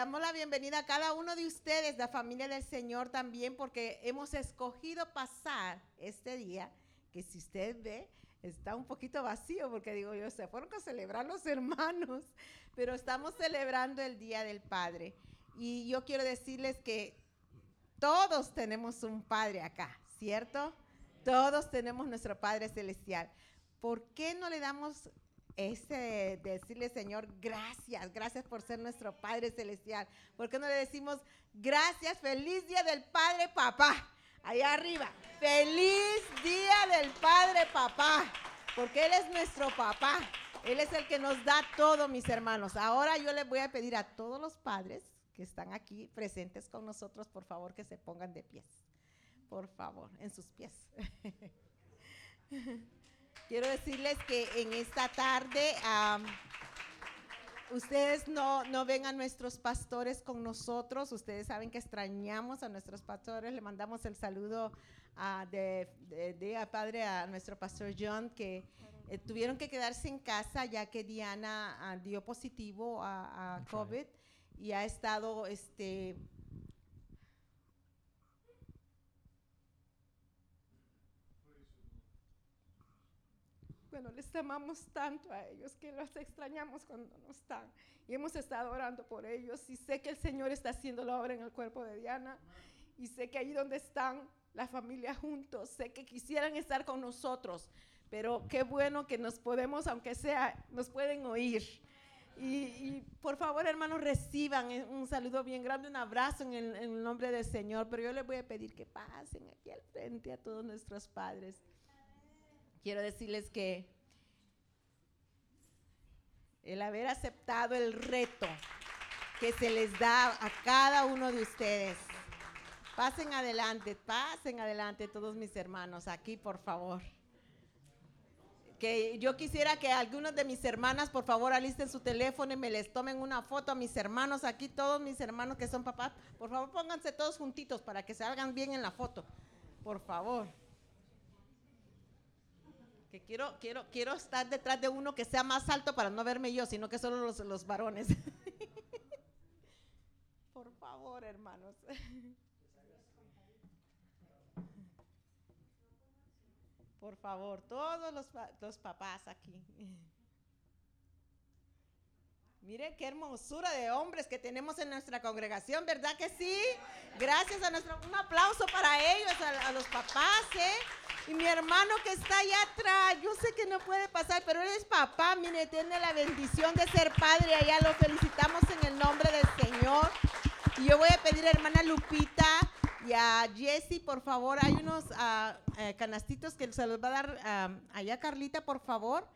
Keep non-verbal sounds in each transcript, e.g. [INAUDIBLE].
damos la bienvenida a cada uno de ustedes, la familia del Señor también, porque hemos escogido pasar este día, que si usted ve, está un poquito vacío, porque digo yo, se fueron a celebrar los hermanos, pero estamos celebrando el Día del Padre. Y yo quiero decirles que todos tenemos un Padre acá, ¿cierto? Todos tenemos nuestro Padre Celestial. ¿Por qué no le damos ese decirle, Señor, gracias, gracias por ser nuestro Padre Celestial. ¿Por qué no le decimos gracias, feliz día del Padre Papá? Allá arriba, feliz día del Padre Papá, porque Él es nuestro papá. Él es el que nos da todo, mis hermanos. Ahora yo les voy a pedir a todos los padres que están aquí presentes con nosotros, por favor, que se pongan de pies. Por favor, en sus pies. [LAUGHS] Quiero decirles que en esta tarde ustedes no, no ven a nuestros pastores con nosotros. Ustedes saben que extrañamos a nuestros pastores. Le mandamos el saludo de, de, Padre a nuestro pastor John, que eh, tuvieron que quedarse en casa ya que Diana ah, dio positivo a, a COVID y ha estado este, Bueno, les amamos tanto a ellos que los extrañamos cuando no están. Y hemos estado orando por ellos. Y sé que el Señor está haciendo la obra en el cuerpo de Diana. Y sé que ahí donde están la familia juntos, sé que quisieran estar con nosotros. Pero qué bueno que nos podemos, aunque sea, nos pueden oír. Y, por favor, hermanos, reciban un saludo bien grande, un abrazo en el, en el nombre del Señor. Pero yo les voy a pedir que pasen aquí al frente a todos nuestros padres quiero decirles que el haber aceptado el reto que se les da a cada uno de ustedes. Pasen adelante, pasen adelante todos mis hermanos, aquí por favor. Que yo quisiera que algunos de mis hermanas, por favor, alisten su teléfono y me les tomen una foto a mis hermanos, aquí todos mis hermanos que son papás. Por favor, pónganse todos juntitos para que se hagan bien en la foto. Por favor que quiero, quiero, quiero estar detrás de uno que sea más alto para no verme yo, sino que solo los, los varones. [LAUGHS] Por favor, hermanos. Por favor, todos los, los papás aquí. Miren qué hermosura de hombres que tenemos en nuestra congregación, ¿verdad que sí? Gracias a nuestro, un aplauso para ellos, a, los papás, ¿eh? Y mi hermano que está allá atrás, yo sé que no puede pasar, pero él es papá, mire, tiene la bendición de ser padre, allá lo felicitamos en el nombre del Señor. Y yo voy a pedir a hermana Lupita y a Jesse, por favor, hay unos ah, eh, canastitos que se los va a dar ah, allá Carlita, por favor,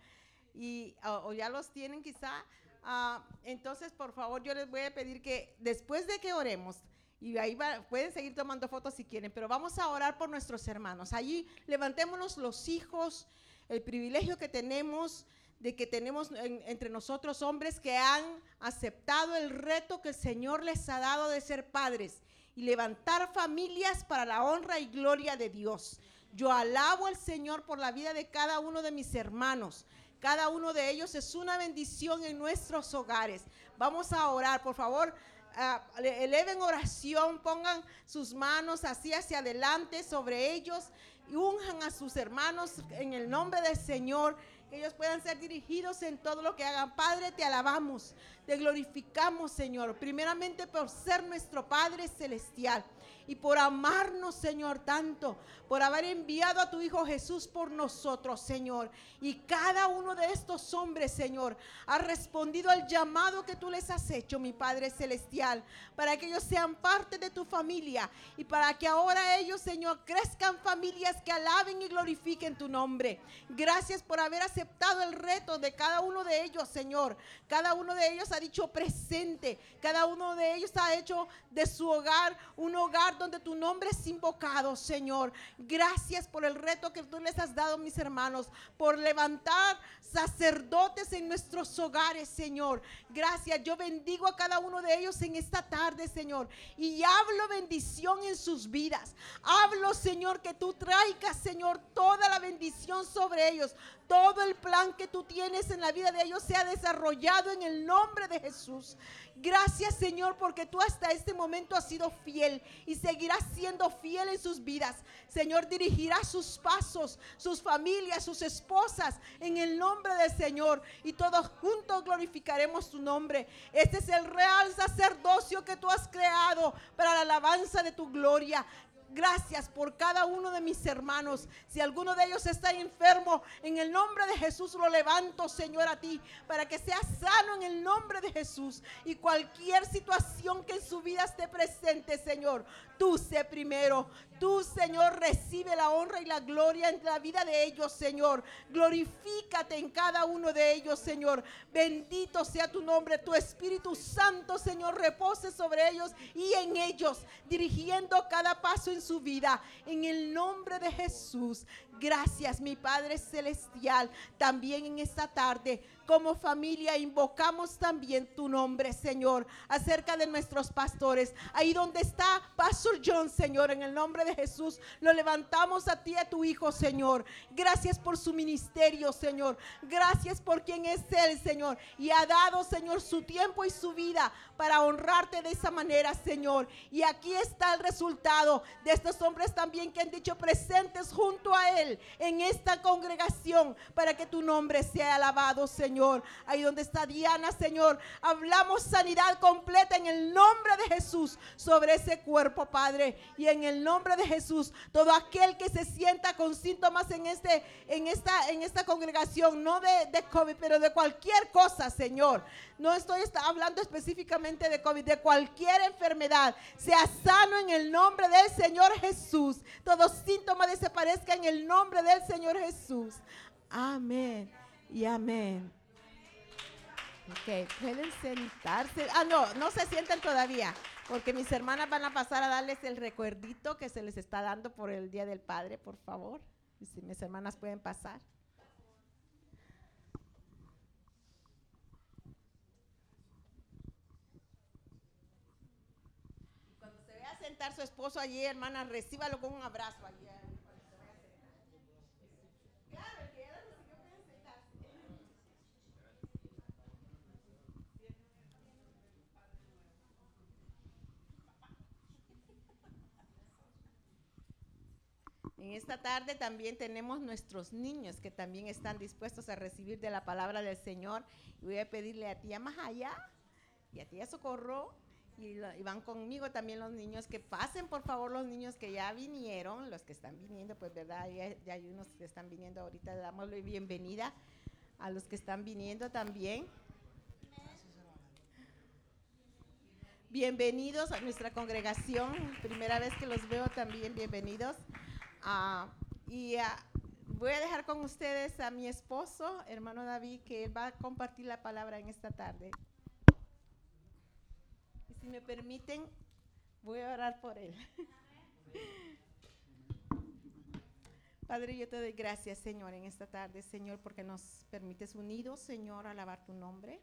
y, o ya los tienen quizá. Ah, entonces, por favor, yo les voy a pedir que después de que oremos, y ahí pueden seguir tomando fotos si quieren, pero vamos a orar por nuestros hermanos. Allí levantémonos los hijos, el privilegio que tenemos de que tenemos entre nosotros hombres que han aceptado el reto que el Señor les ha dado de ser padres y levantar familias para la honra y gloria de Dios. Yo alabo al Señor por la vida de cada uno de mis hermanos. Cada uno de ellos es una bendición en nuestros hogares. Vamos a orar, por favor. Uh, eleven oración, pongan sus manos así hacia adelante sobre ellos y unjan a sus hermanos en el nombre del Señor que ellos puedan ser dirigidos en todo lo que hagan. Padre, te alabamos, te glorificamos, Señor, primeramente por ser nuestro Padre Celestial y por amarnos, Señor, tanto, por haber enviado a tu Hijo Jesús por nosotros, Señor. Y cada uno de estos hombres, Señor, ha respondido al llamado que tú les has hecho, mi Padre Celestial, para que ellos sean parte de tu familia y para que ahora ellos, Señor, crezcan familias que alaben y glorifiquen tu nombre. Gracias por haber aceptado el reto de cada uno de ellos, Señor. Cada uno de ellos ha dicho presente. Cada uno de ellos ha hecho de su hogar un hogar donde tu nombre es invocado, Señor. Gracias por el reto que tú les has dado, mis hermanos, por levantar sacerdotes en nuestros hogares, Señor. Gracias. Yo bendigo a cada uno de ellos en esta tarde, Señor. Y hablo bendición en sus vidas. Hablo, Señor, que tú traigas, Señor, toda la bendición sobre ellos. Todo el plan que tú tienes en la vida de ellos sea desarrollado en el nombre de Jesús. Gracias Señor porque tú hasta este momento has sido fiel y seguirás siendo fiel en sus vidas. Señor, dirigirá sus pasos, sus familias, sus esposas en el nombre del Señor y todos juntos glorificaremos tu nombre. Este es el real sacerdocio que tú has creado para la alabanza de tu gloria. Gracias por cada uno de mis hermanos. Si alguno de ellos está enfermo, en el nombre de Jesús lo levanto, Señor, a ti, para que sea sano en el nombre de Jesús. Y cualquier situación que en su vida esté presente, Señor, tú sé primero. Tú, Señor, recibe la honra y la gloria en la vida de ellos, Señor. Glorifícate en cada uno de ellos, Señor. Bendito sea tu nombre. Tu Espíritu Santo, Señor, repose sobre ellos y en ellos, dirigiendo cada paso en su vida. En el nombre de Jesús. Gracias, mi Padre Celestial. También en esta tarde como familia invocamos también tu nombre, Señor, acerca de nuestros pastores. Ahí donde está Pastor John, Señor, en el nombre de Jesús, lo levantamos a ti, a tu Hijo, Señor. Gracias por su ministerio, Señor. Gracias por quien es Él, Señor. Y ha dado, Señor, su tiempo y su vida para honrarte de esa manera, Señor. Y aquí está el resultado de estos hombres también que han dicho presentes junto a Él en esta congregación para que tu nombre sea alabado, Señor. Ahí donde está Diana, Señor. Hablamos sanidad completa en el nombre de Jesús sobre ese cuerpo, Padre. Y en el nombre de Jesús, todo aquel que se sienta con síntomas en, este, en, esta, en esta congregación, no de, de COVID, pero de cualquier cosa, Señor. No estoy hablando específicamente de COVID, de cualquier enfermedad. Sea sano en el nombre del Señor Jesús. Todo síntoma desaparezca en el nombre del Señor Jesús. Amén y amén. Ok, pueden sentarse. Ah, no, no se sienten todavía, porque mis hermanas van a pasar a darles el recuerdito que se les está dando por el Día del Padre, por favor. Si mis hermanas pueden pasar. Cuando se vea sentar su esposo allí, hermana, recíbalo con un abrazo allí. En esta tarde también tenemos nuestros niños que también están dispuestos a recibir de la palabra del Señor. Y voy a pedirle a tía Majaya y a tía Socorro y, van conmigo también los niños que pasen, por favor, los niños que ya vinieron, los que están viniendo, pues verdad, ya, hay unos que están viniendo ahorita, damos la bienvenida a los que están viniendo también. Bienvenidos a nuestra congregación, primera vez que los veo también, bienvenidos. Ah, y ah, voy a dejar con ustedes a mi esposo, hermano David, que él va a compartir la palabra en esta tarde. Y si me permiten, voy a orar por él. [LAUGHS] Padre, yo te doy gracias, Señor, en esta tarde, Señor, porque nos permites unidos, Señor, alabar tu nombre.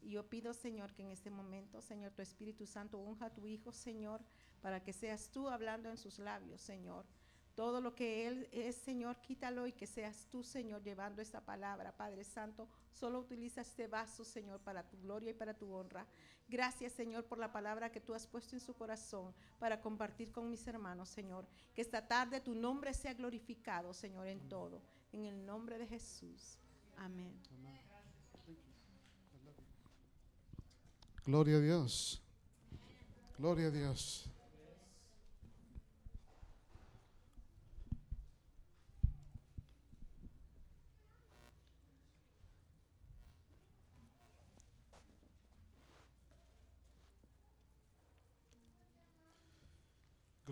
Y yo pido, Señor, que en este momento, Señor, tu Espíritu Santo unja a tu Hijo, Señor, para que seas tú hablando en sus labios, Señor. Todo lo que Él es, Señor, quítalo y que seas tú, Señor, llevando esta palabra. Padre Santo, solo utiliza este vaso, Señor, para tu gloria y para tu honra. Gracias, Señor, por la palabra que tú has puesto en su corazón para compartir con mis hermanos, Señor. Que esta tarde tu nombre sea glorificado, Señor, en todo. En el nombre de Jesús. Amén. Gloria a Dios. Gloria a Dios.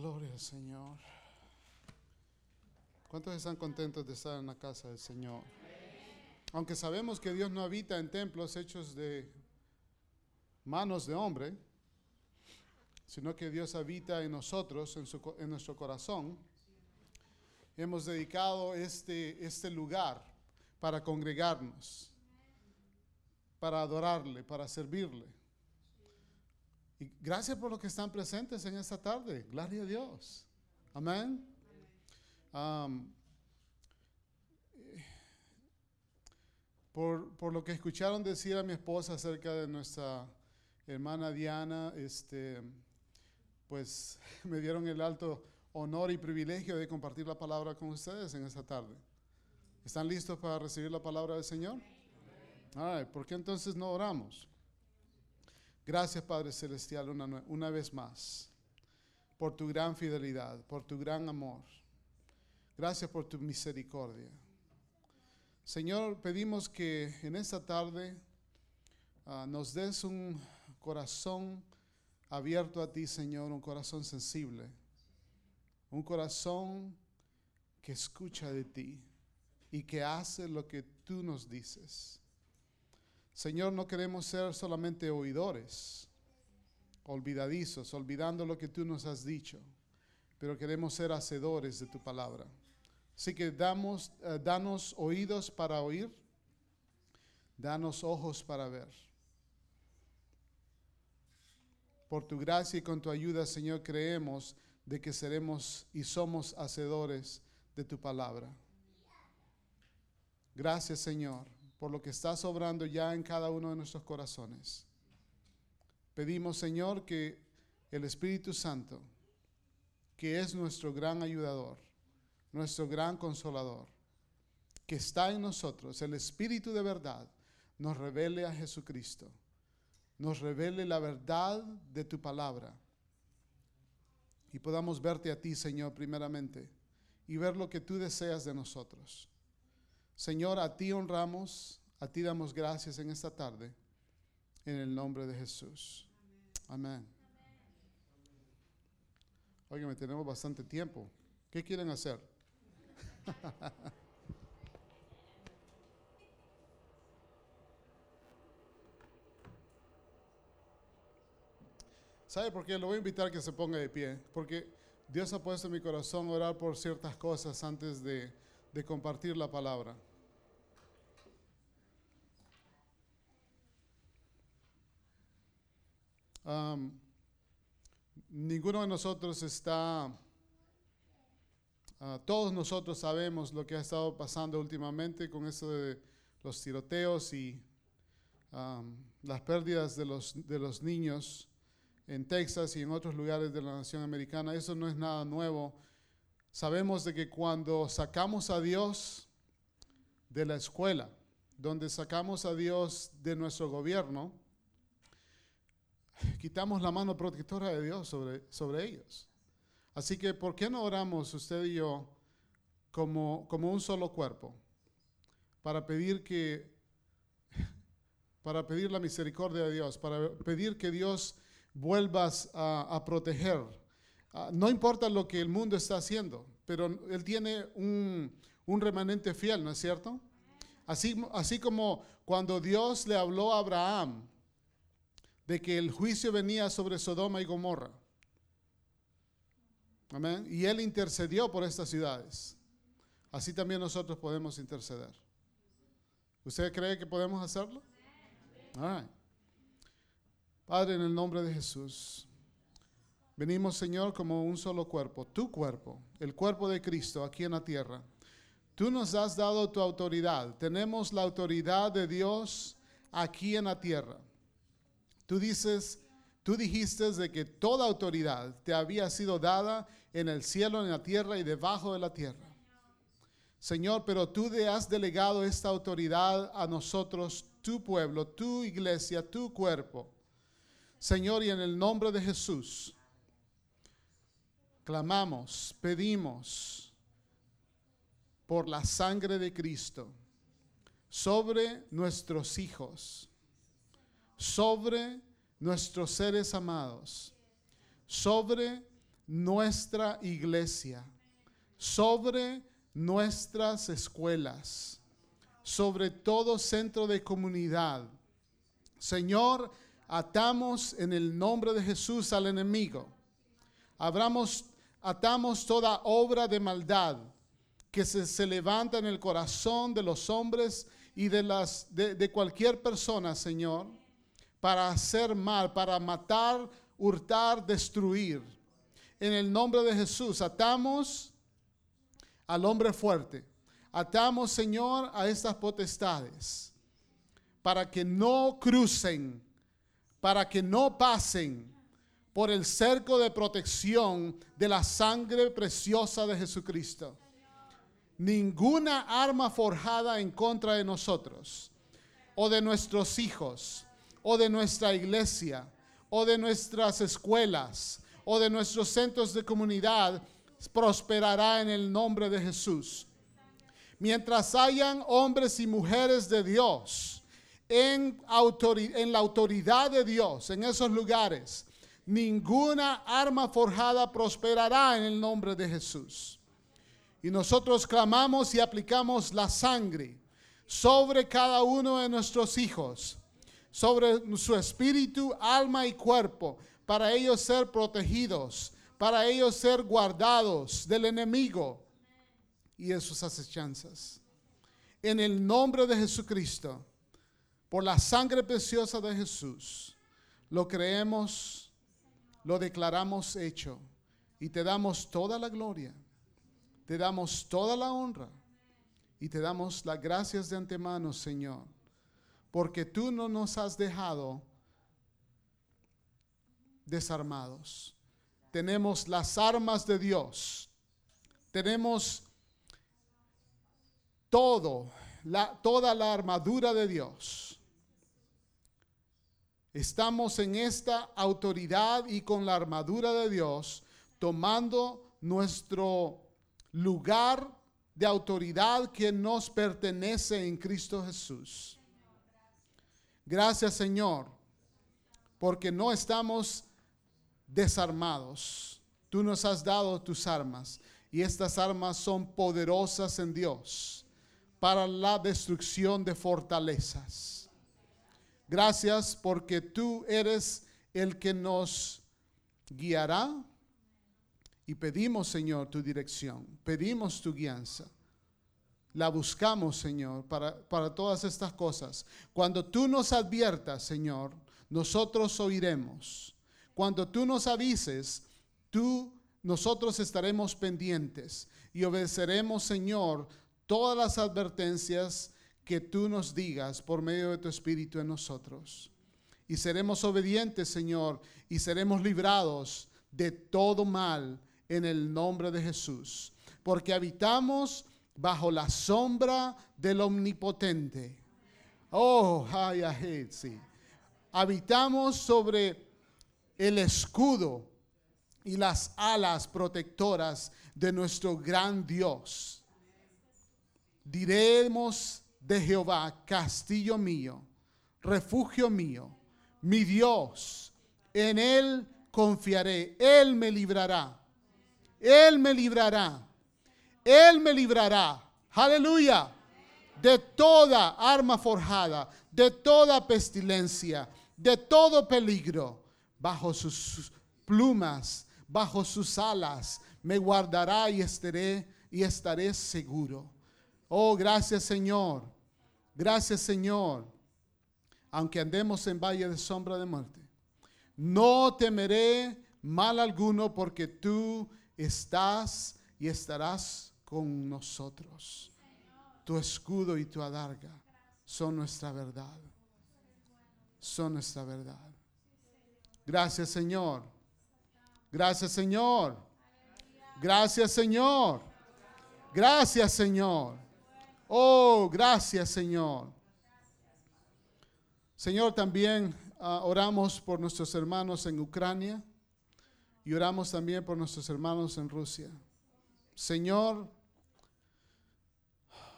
Gloria al Señor. ¿Cuántos están contentos de estar en la casa del Señor? Aunque sabemos que Dios no habita en templos hechos de manos de hombre, sino que Dios habita en nosotros, en, en nuestro corazón, hemos dedicado este, este lugar para congregarnos, para adorarle, para servirle. Gracias por los que están presentes en esta tarde. Gloria a Dios. Amén. por, por lo que escucharon decir a mi esposa acerca de nuestra hermana Diana, este, pues [LAUGHS] me dieron el alto honor y privilegio de compartir la palabra con ustedes en esta tarde. ¿Están listos para recibir la palabra del Señor? Ay, ¿Por qué entonces no oramos? Gracias Padre Celestial una, una vez más por tu gran fidelidad, por tu gran amor. Gracias por tu misericordia. Señor, pedimos que en esta tarde ah, nos des un corazón abierto a ti, Señor, un corazón sensible, un corazón que escucha de ti y que hace lo que tú nos dices. Señor, no queremos ser solamente oidores, olvidadizos, olvidando lo que tú nos has dicho, pero queremos ser hacedores de tu palabra. Así que damos, eh, danos oídos para oír, danos ojos para ver. Por tu gracia y con tu ayuda, Señor, creemos de que seremos y somos hacedores de tu palabra. Gracias, Señor, por lo que estás obrando ya en cada uno de nuestros corazones. Pedimos, Señor, que el Espíritu Santo, que es nuestro gran ayudador, nuestro gran consolador, que está en nosotros, el Espíritu de verdad, nos revele a Jesucristo, nos revele la verdad de tu palabra y podamos verte a ti, Señor, primeramente, y ver lo que tú deseas de nosotros. Señor, a ti honramos, a ti damos gracias en esta tarde, en el nombre de Jesús. Amén. Óigame, tenemos bastante tiempo. ¿Qué quieren hacer? [LAUGHS] ¿Sabe por qué? Lo voy a invitar a que se ponga de pie. Porque Dios ha puesto en mi corazón orar por ciertas cosas antes de, de compartir la palabra. Ninguno de nosotros está, ah, todos nosotros sabemos lo que ha estado pasando últimamente con eso de los tiroteos y las pérdidas de los, de los niños en Texas y en otros lugares de la nación americana. Eso no es nada nuevo. Sabemos de que cuando sacamos a Dios de la escuela, donde sacamos a Dios de nuestro gobierno, quitamos la mano protectora de Dios sobre, sobre ellos. Así que, ¿por qué no oramos usted y yo como, como un solo cuerpo? Para pedir que, [LAUGHS] para pedir la misericordia de Dios, para pedir que Dios vuelvas a, proteger. Ah, no importa lo que el mundo está haciendo, pero Él tiene un, un remanente fiel, ¿no es cierto? Así, así como cuando Dios le habló a Abraham de que el juicio venía sobre Sodoma y Gomorra. Amén. Y Él intercedió por estas ciudades. Así también nosotros podemos interceder. ¿Usted cree que podemos hacerlo? All. Padre, en el nombre de Jesús, venimos, Señor, como un solo cuerpo, tu cuerpo, el cuerpo de Cristo aquí en la tierra. Tú nos has dado tu autoridad. Tenemos la autoridad de Dios aquí en la tierra. Tú dices, tú dijiste de que toda autoridad te había sido dada en el cielo, en la tierra y debajo de la tierra. Señor, pero tú le has delegado esta autoridad a nosotros, tu pueblo, tu iglesia, tu cuerpo. Señor, y en el nombre de Jesús, clamamos, pedimos por la sangre de Cristo sobre nuestros hijos, sobre nuestros seres amados, sobre nuestra iglesia, sobre nuestras escuelas, sobre todo centro de comunidad. Señor, atamos en el nombre de Jesús al enemigo. Abramos, atamos toda obra de maldad que se, se levanta en el corazón de los hombres y de, las, de, de cualquier persona, Señor, para hacer mal, para matar, hurtar, destruir. En el nombre de Jesús, atamos al hombre fuerte. Atamos, Señor, a estas potestades. para que no crucen, para que no pasen por el cerco de protección de la sangre preciosa de Jesucristo. Ninguna arma forjada en contra de nosotros, o de nuestros hijos, o de nuestra iglesia, o de nuestras escuelas, o de nuestros centros de comunidad, prosperará en el nombre de Jesús. Mientras hayan hombres y mujeres de Dios en, en la autoridad de Dios, en esos lugares, ninguna arma forjada prosperará en el nombre de Jesús. Y nosotros clamamos y aplicamos la sangre sobre cada uno de nuestros hijos, sobre su espíritu, alma y cuerpo, para ellos ser protegidos, para ellos ser guardados del enemigo y de sus acechanzas. En el nombre de Jesucristo, por la sangre preciosa de Jesús, lo creemos, lo declaramos hecho y te damos toda la gloria, te damos toda la honra y te damos las gracias de antemano, Señor, porque tú no nos has dejado desarmados. Tenemos las armas de Dios. Tenemos todo, la, toda la armadura de Dios. Estamos en esta autoridad y con la armadura de Dios tomando nuestro lugar de autoridad que nos pertenece en Cristo Jesús. Gracias Señor, porque no estamos desarmados. Tú nos has dado tus armas y estas armas son poderosas en Dios para la destrucción de fortalezas. Gracias porque tú eres el que nos guiará y pedimos, Señor, tu dirección, pedimos tu guianza. La buscamos, Señor, para, para todas estas cosas. Cuando tú nos adviertas, Señor, nosotros oiremos cuando tú nos avises, tú, nosotros estaremos pendientes y obedeceremos, Señor, todas las advertencias que tú nos digas por medio de tu Espíritu en nosotros. Y seremos obedientes, Señor, y seremos librados de todo mal en el nombre de Jesús. Porque habitamos bajo la sombra del Omnipotente. Oh, ay, sí. Habitamos sobre el escudo y las alas protectoras de nuestro gran Dios. Diremos de Jehová, castillo mío, refugio mío, mi Dios, en Él confiaré, Él me librará, Él me librará, Él me librará, aleluya, de toda arma forjada, de toda pestilencia, de todo peligro bajo sus plumas, bajo sus alas, me guardará y estaré y estaré seguro. Oh, gracias Señor. Gracias Señor. Aunque andemos en valle de sombra de muerte, no temeré mal alguno porque tú estás y estarás con nosotros. Tu escudo y tu adarga son nuestra verdad. Son nuestra verdad. Gracias Señor. Gracias Señor. Gracias Señor. Gracias Señor. Oh, gracias Señor. Señor, también ah, oramos por nuestros hermanos en Ucrania y oramos también por nuestros hermanos en Rusia. Señor,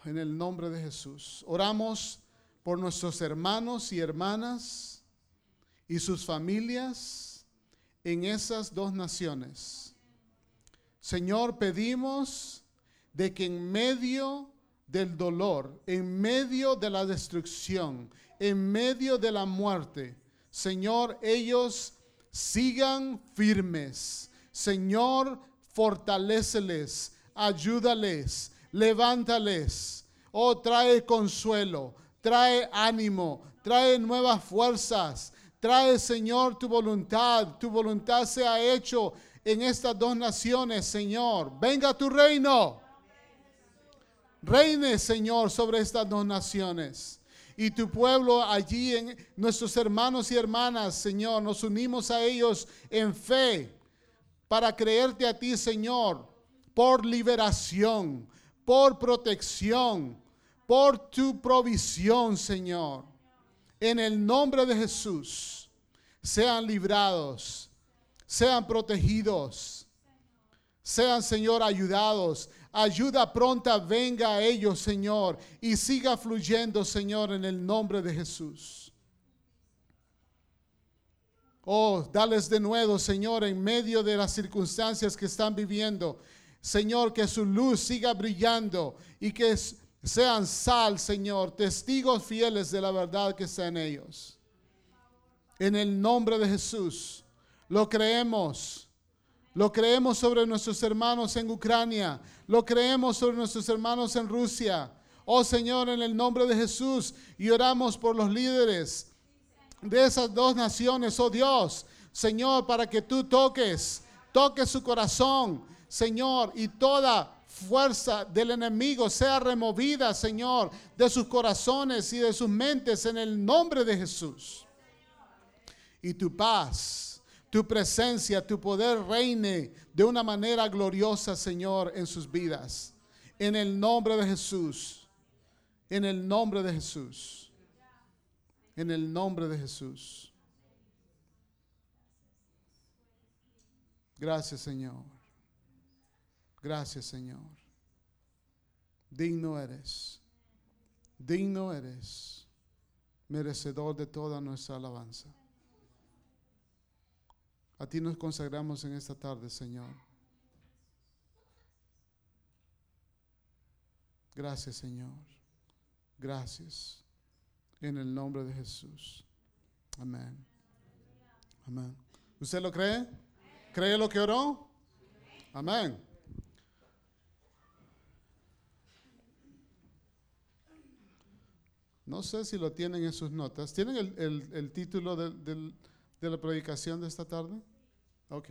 en el nombre de Jesús, oramos por nuestros hermanos y hermanas y sus familias en esas dos naciones. Señor, pedimos de que en medio del dolor, en medio de la destrucción, en medio de la muerte, Señor, ellos sigan firmes. Señor, fortaleceles, ayúdales, levántales. Oh, trae consuelo, trae ánimo, trae nuevas fuerzas, Trae, Señor, tu voluntad. Tu voluntad sea hecho en estas dos naciones, Señor. Venga tu reino. Reine, Señor, sobre estas dos naciones. y tu pueblo allí, en nuestros hermanos y hermanas, Señor, nos unimos a ellos en fe para creerte a ti, Señor, por liberación, por protección, por tu provisión, Señor. En el nombre de Jesús, sean librados, sean protegidos, sean, Señor, ayudados. Ayuda pronta venga a ellos, Señor, y siga fluyendo, Señor, en el nombre de Jesús. Oh, dales de nuevo, Señor, en medio de las circunstancias que están viviendo. Señor, que su luz siga brillando y que sean sal, Señor, testigos fieles de la verdad que está en ellos. En el nombre de Jesús, lo creemos. Lo creemos sobre nuestros hermanos en Ucrania. Lo creemos sobre nuestros hermanos en Rusia. Oh Señor, en el nombre de Jesús. Y oramos por los líderes de esas dos naciones, oh Dios. Señor, para que tú toques, toques su corazón, Señor, y toda fuerza del enemigo sea removida, Señor, de sus corazones y de sus mentes en el nombre de Jesús. Y tu paz, tu presencia, tu poder reine de una manera gloriosa, Señor, en sus vidas. En el nombre de Jesús. En el nombre de Jesús. En el nombre de Jesús. Gracias, Señor. Gracias, Señor. Digno eres. Digno eres. Merecedor de toda nuestra alabanza. A ti nos consagramos en esta tarde, Señor. Gracias, Señor. Gracias. En el nombre de Jesús. Amén. Amén. ¿Usted lo cree? ¿Cree lo que oró? Amén. No sé si lo tienen en sus notas. ¿Tienen el, título de, la predicación de esta tarde? Ok.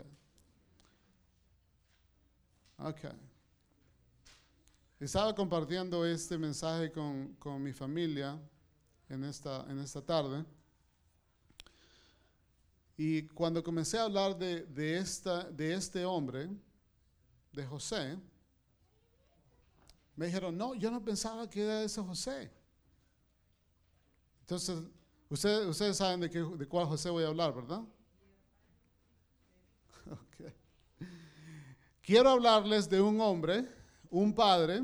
Ok. Estaba compartiendo este mensaje con, mi familia en esta, en esta tarde. Y cuando comencé a hablar de, de, esta, de este hombre, de José, me dijeron, no, yo no pensaba que era ese José. Entonces, ustedes, saben de, qué, de cuál José voy a hablar, ¿verdad? [LAUGHS] Quiero hablarles de un hombre, un padre,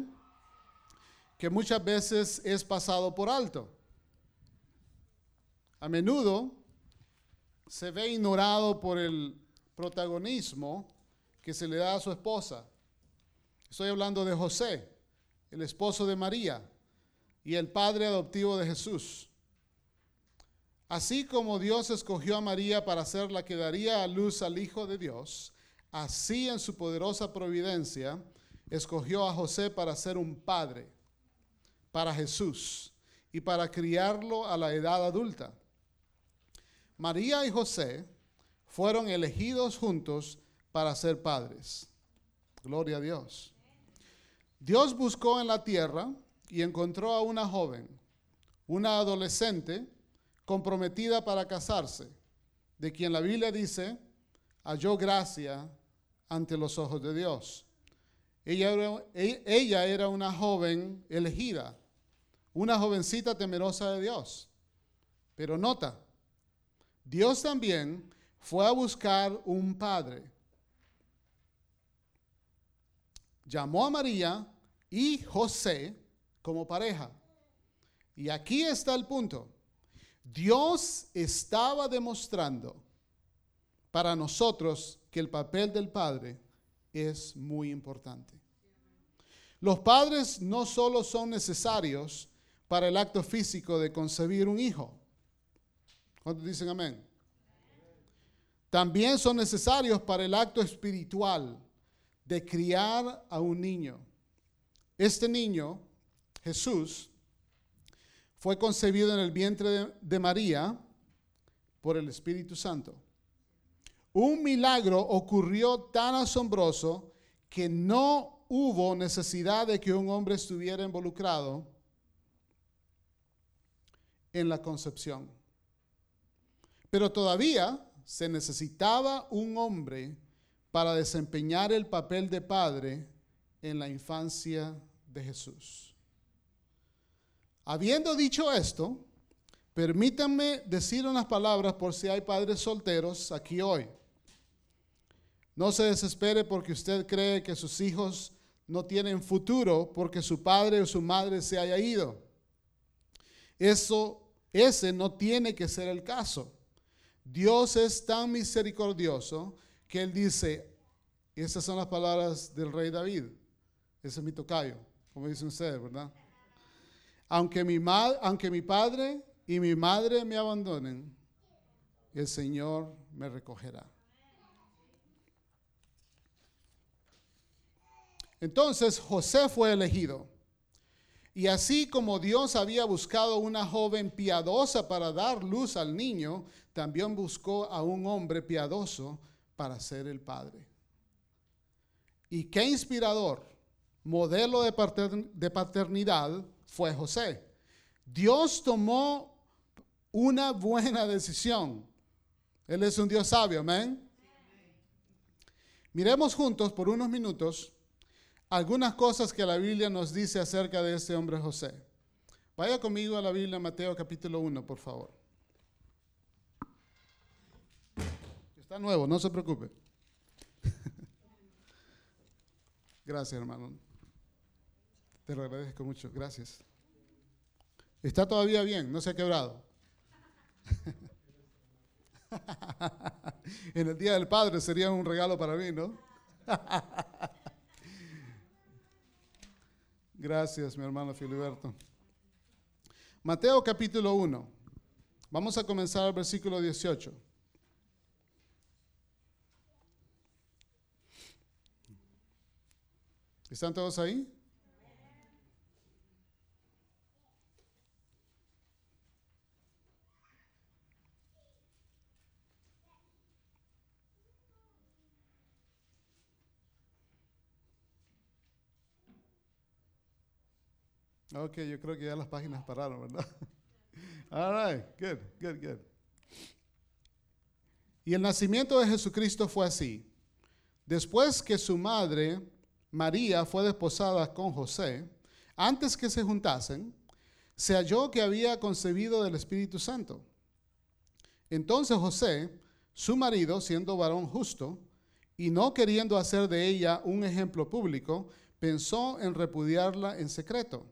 que muchas veces es pasado por alto. A menudo se ve ignorado por el protagonismo que se le da a su esposa. Estoy hablando de José, el esposo de María y el padre adoptivo de Jesús. Así como Dios escogió a María para ser la que daría a luz al Hijo de Dios, así en su poderosa providencia escogió a José para ser un padre para Jesús y para criarlo a la edad adulta. María y José fueron elegidos juntos para ser padres. Gloria a Dios. Dios buscó en la tierra y encontró a una joven, una adolescente, comprometida para casarse, de quien la Biblia dice, halló gracia ante los ojos de Dios. Ella era, e, ella era una joven elegida, una jovencita temerosa de Dios. Pero nota, Dios también fue a buscar un padre. Llamó a María y José como pareja. Y aquí está el punto. Dios estaba demostrando para nosotros que el papel del padre es muy importante. Los padres no solo son necesarios para el acto físico de concebir un hijo. ¿Cuántos dicen amén? También son necesarios para el acto espiritual de criar a un niño. Este niño, Jesús, fue concebido en el vientre de, María por el Espíritu Santo. Un milagro ocurrió tan asombroso que no hubo necesidad de que un hombre estuviera involucrado en la concepción. Pero todavía se necesitaba un hombre para desempeñar el papel de padre en la infancia de Jesús. Habiendo dicho esto, permítanme decir unas palabras por si hay padres solteros aquí hoy. No se desespere porque usted cree que sus hijos no tienen futuro porque su padre o su madre se haya ido. Eso, ese no tiene que ser el caso. Dios es tan misericordioso que Él dice, esas son las palabras del rey David, ese es mi tocayo, como dicen ustedes, ¿verdad? Aunque mi, aunque mi padre y mi madre me abandonen, el Señor me recogerá. Entonces José fue elegido. Y así como Dios había buscado una joven piadosa para dar luz al niño, también buscó a un hombre piadoso para ser el padre. Y qué inspirador modelo de paternidad fue José. Dios tomó una buena decisión. Él es un Dios sabio, amén. Miremos juntos por unos minutos algunas cosas que la Biblia nos dice acerca de este hombre José. Vaya conmigo a la Biblia, Mateo capítulo 1, por favor. Está nuevo, no se preocupe. [LAUGHS] Gracias, hermano. Te lo agradezco mucho. Gracias. Está todavía bien, no se ha quebrado. [LAUGHS] en el Día del Padre sería un regalo para mí, ¿no? [LAUGHS] Gracias, mi hermano Filiberto. Mateo capítulo 1. Vamos a comenzar el versículo 18. ¿Están todos ahí? Ok, yo creo que ya las páginas pararon, ¿verdad? [LAUGHS] All right, good, good, good. Y el nacimiento de Jesucristo fue así. Después que su madre, María, fue desposada con José, antes que se juntasen, se halló que había concebido del Espíritu Santo. Entonces José, su marido, siendo varón justo, y no queriendo hacer de ella un ejemplo público, pensó en repudiarla en secreto.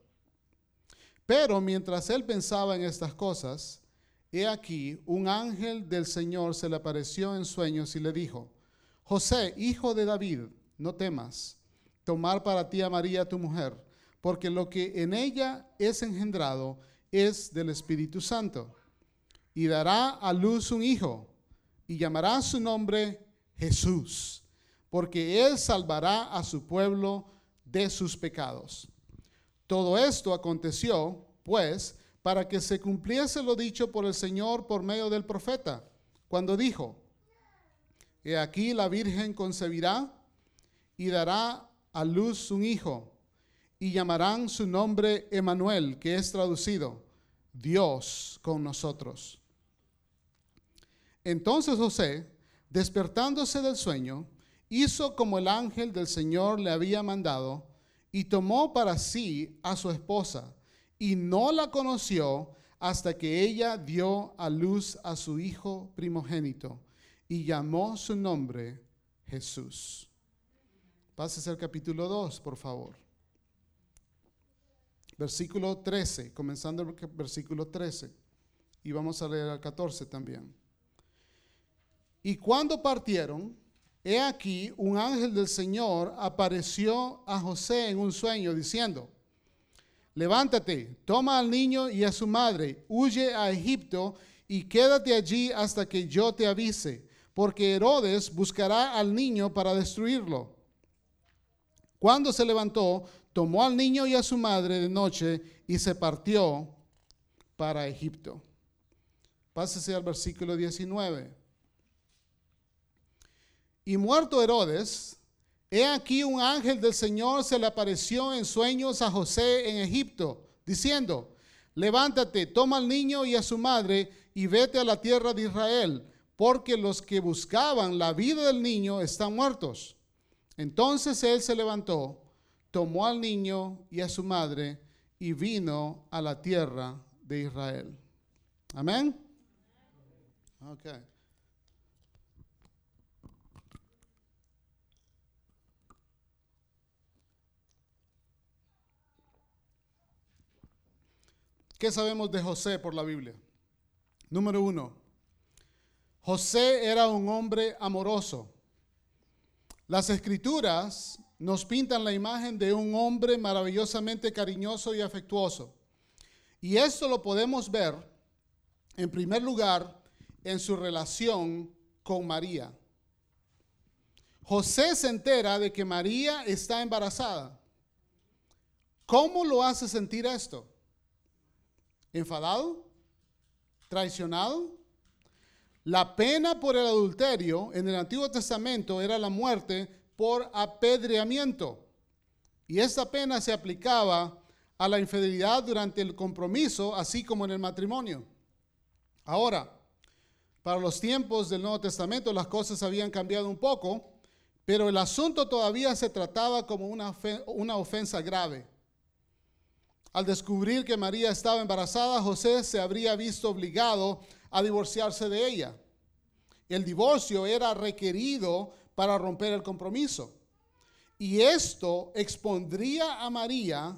Pero mientras él pensaba en estas cosas, he aquí, un ángel del Señor se le apareció en sueños y le dijo, José, hijo de David, no temas tomar para ti a María tu mujer, porque lo que en ella es engendrado es del Espíritu Santo. Y dará a luz un hijo, y llamará su nombre Jesús, porque él salvará a su pueblo de sus pecados. Todo esto aconteció, pues, para que se cumpliese lo dicho por el Señor por medio del profeta, cuando dijo, He aquí la Virgen concebirá y dará a luz un hijo, y llamarán su nombre Emanuel, que es traducido, Dios con nosotros. Entonces José, despertándose del sueño, hizo como el ángel del Señor le había mandado, y tomó para sí a su esposa y no la conoció hasta que ella dio a luz a su hijo primogénito y llamó su nombre Jesús. Pásese al capítulo 2, por favor. Versículo 13, comenzando el versículo 13. Y vamos a leer al 14 también. Y cuando partieron, He aquí, un ángel del Señor apareció a José en un sueño diciendo, levántate, toma al niño y a su madre, huye a Egipto y quédate allí hasta que yo te avise, porque Herodes buscará al niño para destruirlo. Cuando se levantó, tomó al niño y a su madre de noche y se partió para Egipto. Pásese al versículo 19. Y muerto Herodes, he aquí un ángel del Señor se le apareció en sueños a José en Egipto, diciendo, levántate, toma al niño y a su madre y vete a la tierra de Israel, porque los que buscaban la vida del niño están muertos. Entonces él se levantó, tomó al niño y a su madre y vino a la tierra de Israel. Amén. Okay. ¿Qué sabemos de José por la Biblia? Número uno, José era un hombre amoroso. Las escrituras nos pintan la imagen de un hombre maravillosamente cariñoso y afectuoso. Y esto lo podemos ver, en primer lugar, en su relación con María. José se entera de que María está embarazada. ¿Cómo lo hace sentir esto? Enfadado, traicionado. La pena por el adulterio en el Antiguo Testamento era la muerte por apedreamiento. Y esa pena se aplicaba a la infidelidad durante el compromiso, así como en el matrimonio. Ahora, para los tiempos del Nuevo Testamento las cosas habían cambiado un poco, pero el asunto todavía se trataba como una, una ofensa grave. Al descubrir que María estaba embarazada, José se habría visto obligado a divorciarse de ella. El divorcio era requerido para romper el compromiso. Y esto expondría a María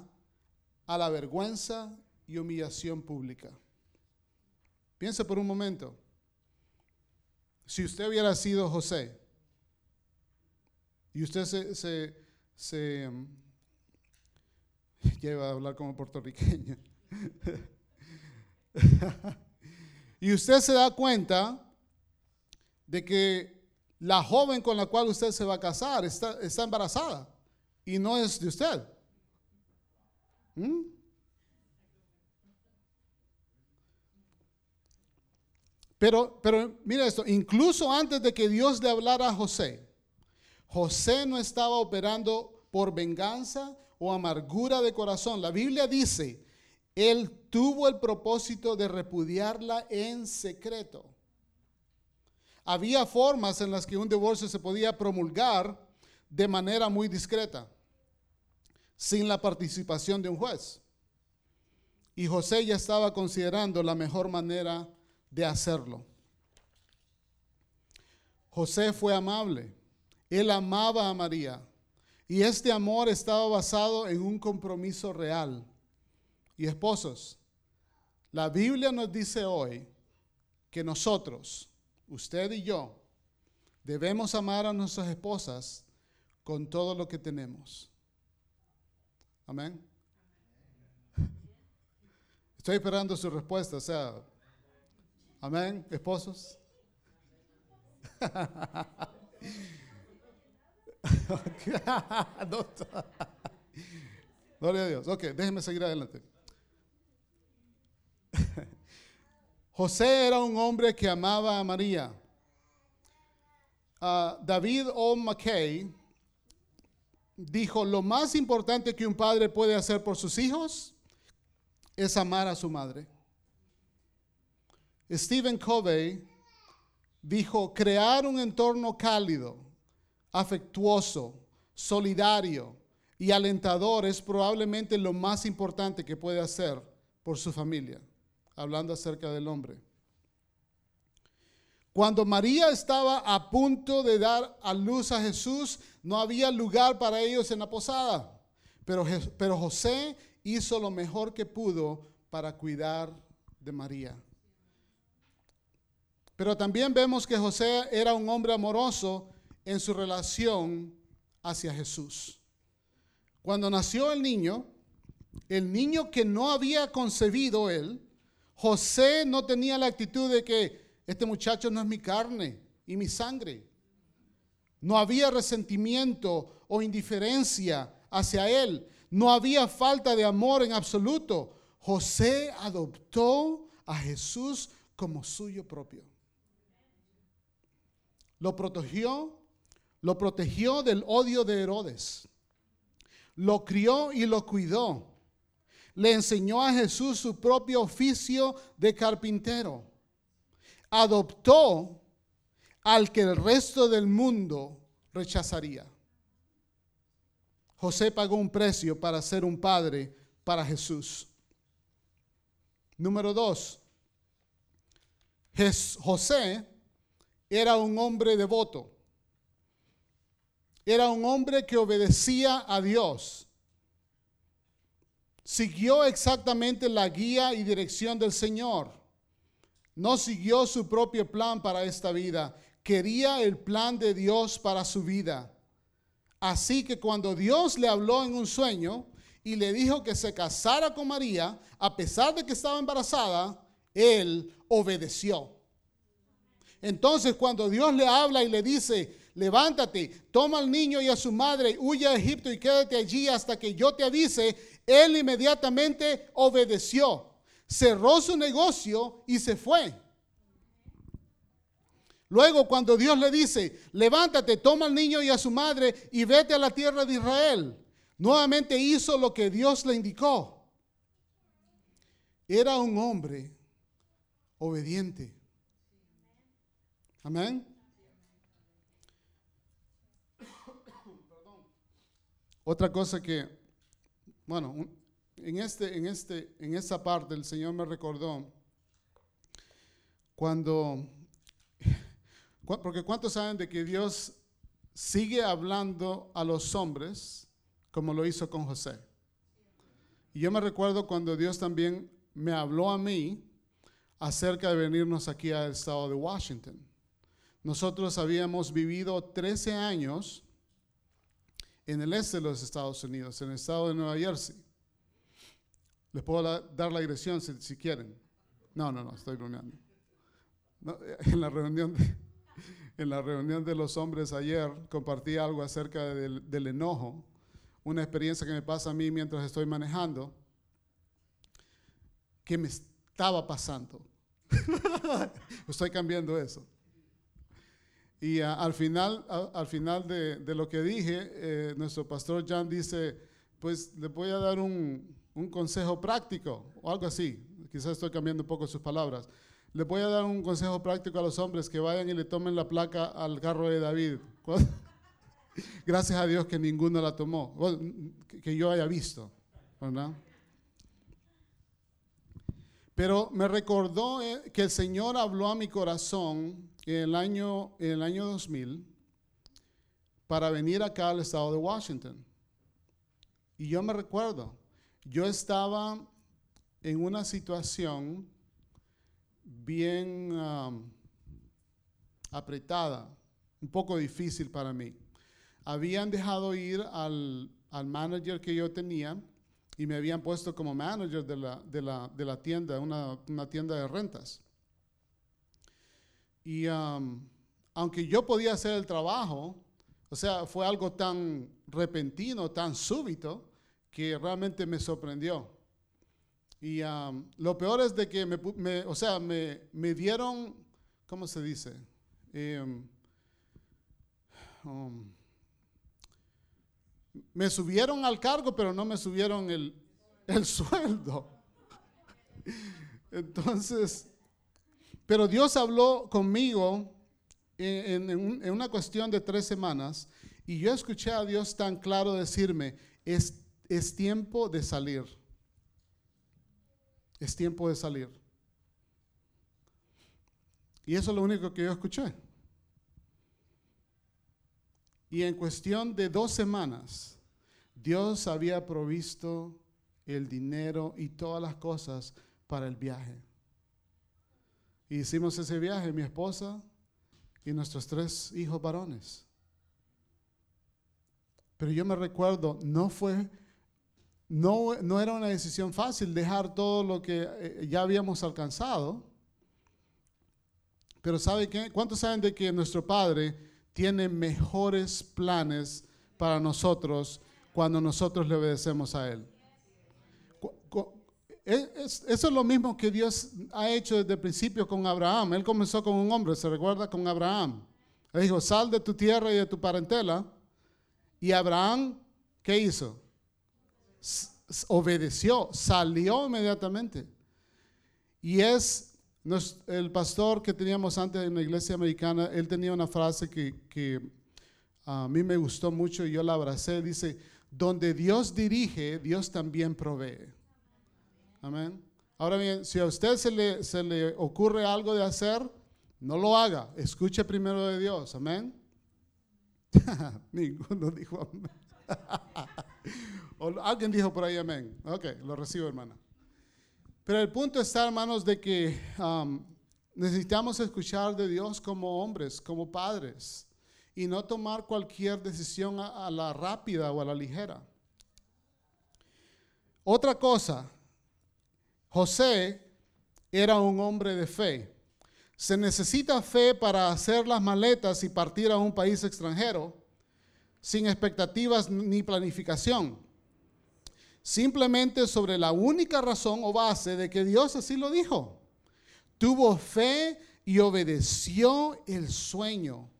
a la vergüenza y humillación pública. Piense por un momento. Si usted hubiera sido José y usted se, se [LAUGHS] Ya iba a hablar como puertorriqueño. [LAUGHS] y usted se da cuenta de que la joven con la cual usted se va a casar está, está embarazada y no es de usted. ¿Mm? Pero, pero mira esto, incluso antes de que Dios le hablara a José, José no estaba operando por venganza o amargura de corazón. La Biblia dice, él tuvo el propósito de repudiarla en secreto. Había formas en las que un divorcio se podía promulgar de manera muy discreta, sin la participación de un juez. Y José ya estaba considerando la mejor manera de hacerlo. José fue amable. Él amaba a María. Y este amor estaba basado en un compromiso real. Y esposos, la Biblia nos dice hoy que nosotros, usted y yo, debemos amar a nuestras esposas con todo lo que tenemos. Amén. Estoy esperando su respuesta, o sea, amén, esposos. [LAUGHS] [LAUGHS] Gloria a Dios. Ok, déjenme seguir adelante. [LAUGHS] José era un hombre que amaba a María. Ah, David O. McKay dijo, lo más importante que un padre puede hacer por sus hijos es amar a su madre. Stephen Covey dijo, crear un entorno cálido afectuoso, solidario y alentador es probablemente lo más importante que puede hacer por su familia, hablando acerca del hombre. Cuando María estaba a punto de dar a luz a Jesús, no había lugar para ellos en la posada, pero, pero José hizo lo mejor que pudo para cuidar de María. Pero también vemos que José era un hombre amoroso en su relación hacia Jesús. Cuando nació el niño, el niño que no había concebido él, José no tenía la actitud de que este muchacho no es mi carne y mi sangre. No había resentimiento o indiferencia hacia él. No había falta de amor en absoluto. José adoptó a Jesús como suyo propio. Lo protegió lo protegió del odio de Herodes. Lo crió y lo cuidó. le enseñó a Jesús su propio oficio de carpintero. Adoptó al que el resto del mundo rechazaría. José pagó un precio para ser un padre para Jesús. Número dos, José era un hombre devoto. Era un hombre que obedecía a Dios. Siguió exactamente la guía y dirección del Señor. No siguió su propio plan para esta vida. Quería el plan de Dios para su vida. Así que cuando Dios le habló en un sueño y le dijo que se casara con María, a pesar de que estaba embarazada, él obedeció. Entonces cuando Dios le habla y le dice, levántate, toma al niño y a su madre, huye a Egipto y quédate allí hasta que yo te avise, él inmediatamente obedeció, cerró su negocio y se fue. Luego cuando Dios le dice, levántate, toma al niño y a su madre y vete a la tierra de Israel, nuevamente hizo lo que Dios le indicó. Era un hombre obediente. Amén. Otra cosa que, bueno, en, este, en, este, en esa parte el Señor me recordó cuando, [LAUGHS] porque ¿cuántos saben de que Dios sigue hablando a los hombres como lo hizo con José? Y yo me recuerdo cuando Dios también me habló a mí acerca de venirnos aquí al estado de Washington. Nosotros habíamos vivido 13 años en el este de los Estados Unidos, en el estado de Nueva Jersey. Les puedo dar la dirección si, quieren. No, no, no, estoy bromeando. [LAUGHS] en, la reunión de, en la reunión de los hombres ayer compartí algo acerca del, del enojo, una experiencia que me pasa a mí mientras estoy manejando, que me estaba pasando. [LAUGHS] estoy cambiando eso. Y al final, al final de, lo que dije, eh, nuestro pastor John dice, pues le voy a dar un, un, consejo práctico o algo así. Quizás estoy cambiando un poco sus palabras. Le voy a dar un consejo práctico a los hombres que vayan y le tomen la placa al carro de David. [LAUGHS] Gracias a Dios que ninguno la tomó, que yo haya visto, ¿verdad? Pero me recordó eh, que el Señor habló a mi corazón en el año, en el año 2000 para venir acá al estado de Washington. Y yo me recuerdo, yo estaba en una situación bien um, apretada, un poco difícil para mí. Habían dejado ir al, al manager que yo tenía y me habían puesto como manager de la, de la, de la tienda, una, una, tienda de rentas. Y um, aunque yo podía hacer el trabajo, o sea, fue algo tan repentino, tan súbito, que realmente me sorprendió. Y um, lo peor es de que me, o sea, me, me, dieron, ¿cómo se dice? Eh, um, me subieron al cargo, pero no me subieron el, [LAUGHS] sueldo. Entonces, pero Dios habló conmigo en, una cuestión de tres semanas y yo escuché a Dios tan claro decirme, es, es tiempo de salir. Es tiempo de salir. Y eso es lo único que yo escuché. Y en cuestión de dos semanas, Dios había provisto el dinero y todas las cosas para el viaje. Hicimos ese viaje, mi esposa y nuestros tres hijos varones. Pero yo me recuerdo, no fue, no, no era una decisión fácil dejar todo lo que eh, ya habíamos alcanzado. Pero ¿sabe qué? ¿Cuántos saben de que nuestro Padre tiene mejores planes para nosotros cuando nosotros le obedecemos a Él. Eso es lo mismo que Dios ha hecho desde el principio con Abraham. Él comenzó con un hombre, se recuerda con Abraham. Él dijo, sal de tu tierra y de tu parentela. Y Abraham, ¿qué hizo? obedeció, salió inmediatamente. Y es el pastor que teníamos antes en la iglesia americana, él tenía una frase que a mí me gustó mucho y yo la abracé. Dice, donde Dios dirige, Dios también provee. Amén. Ahora bien, si a usted se le, se le ocurre algo de hacer, no lo haga. Escuche primero de Dios. Amén. [LAUGHS] Ninguno dijo amén. [LAUGHS] alguien dijo por ahí amén. Ok, lo recibo, hermana. Pero el punto está, hermanos, de que um, necesitamos escuchar de Dios como hombres, como padres, y no tomar cualquier decisión a la rápida o a la ligera. Otra cosa, José era un hombre de fe. Se necesita fe para hacer las maletas y partir a un país extranjero sin expectativas ni planificación. Simplemente sobre la única razón o base de que Dios así lo dijo. Tuvo fe y obedeció el sueño.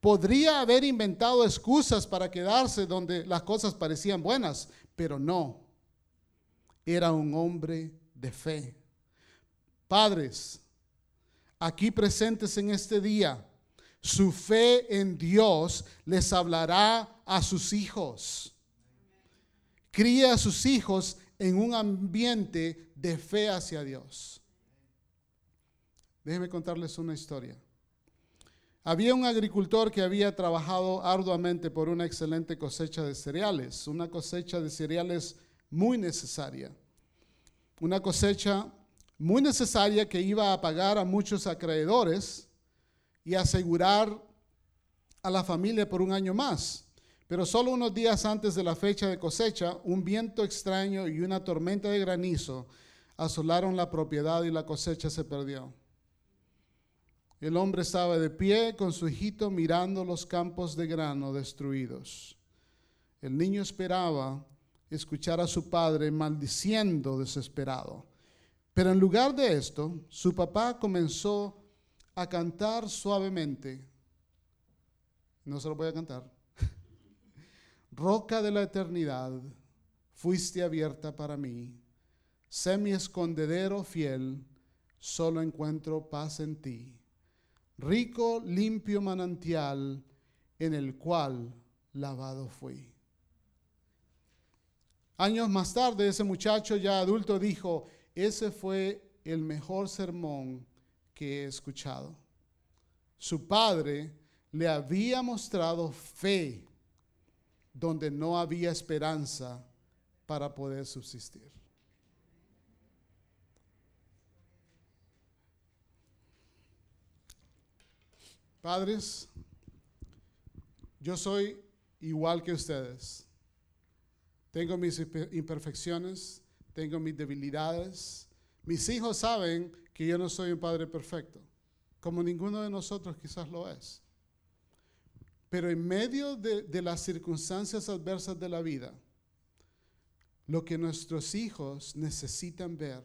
Podría haber inventado excusas para quedarse donde las cosas parecían buenas, pero no. Era un hombre de fe. Padres, aquí presentes en este día, su fe en Dios les hablará a sus hijos. Cría a sus hijos en un ambiente de fe hacia Dios. Déjenme contarles una historia. Había un agricultor que había trabajado arduamente por una excelente cosecha de cereales, una cosecha de cereales muy necesaria. Una cosecha muy necesaria que iba a pagar a muchos acreedores y asegurar a la familia por un año más. Pero solo unos días antes de la fecha de cosecha, un viento extraño y una tormenta de granizo asolaron la propiedad y la cosecha se perdió. El hombre estaba de pie con su hijito mirando los campos de grano destruidos. El niño esperaba escuchar a su padre maldiciendo desesperado. Pero en lugar de esto, su papá comenzó a cantar suavemente. No se lo voy a cantar. [LAUGHS] Roca de la eternidad, fuiste abierta para mí. Sé mi escondedero fiel, solo encuentro paz en ti. Rico, limpio manantial en el cual lavado fui. Años más tarde, ese muchacho ya adulto dijo, ese fue el mejor sermón que he escuchado. Su padre le había mostrado fe donde no había esperanza para poder subsistir. Padres, yo soy igual que ustedes. Tengo mis imperfecciones, tengo mis debilidades. Mis hijos saben que yo no soy un padre perfecto, como ninguno de nosotros quizás lo es. Pero en medio de, las circunstancias adversas de la vida, lo que nuestros hijos necesitan ver